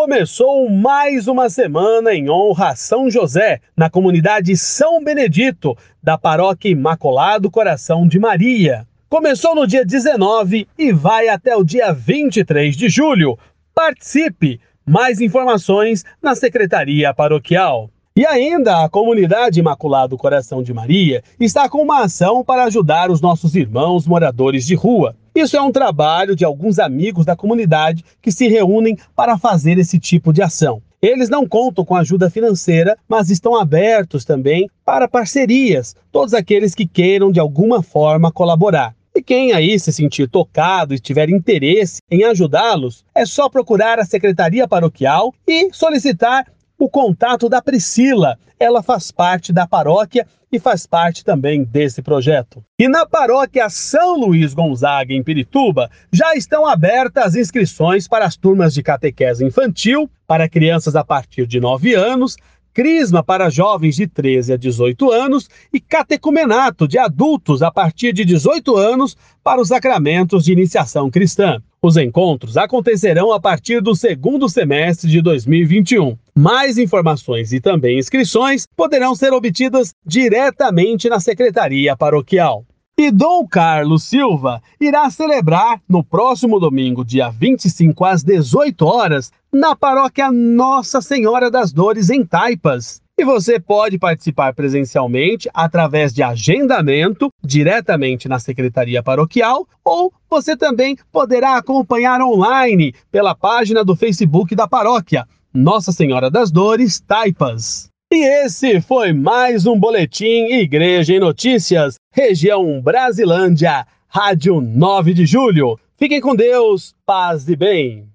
Começou mais uma semana em honra a São José, na comunidade São Benedito, da paróquia Imaculado Coração de Maria. Começou no dia 19 e vai até o dia 23 de julho. Participe! Mais informações na Secretaria Paroquial. E ainda a comunidade Imaculado Coração de Maria está com uma ação para ajudar os nossos irmãos moradores de rua. Isso é um trabalho de alguns amigos da comunidade que se reúnem para fazer esse tipo de ação. Eles não contam com ajuda financeira, mas estão abertos também para parcerias, todos aqueles que queiram de alguma forma colaborar. E quem aí se sentir tocado e tiver interesse em ajudá-los, é só procurar a Secretaria Paroquial e solicitar o contato da Priscila. Ela faz parte da paróquia e faz parte também desse projeto. E na paróquia São Luís Gonzaga, em Pirituba, já estão abertas as inscrições para as turmas de catequese infantil para crianças a partir de 9 anos, Crisma para jovens de 13 a 18 anos e catecumenato de adultos a partir de 18 anos para os sacramentos de iniciação cristã. Os encontros acontecerão a partir do segundo semestre de 2021. Mais informações e também inscrições poderão ser obtidas diretamente na Secretaria Paroquial. E Dom Carlos Silva irá celebrar no próximo domingo, dia 25 às 18 horas, na paróquia Nossa Senhora das Dores em Taipas. E você pode participar presencialmente através de agendamento diretamente na secretaria paroquial ou você também poderá acompanhar online pela página do Facebook da paróquia Nossa Senhora das Dores Taipas. E esse foi mais um boletim Igreja em Notícias, região Brasilândia, Rádio 9 de Julho. Fiquem com Deus, paz e bem.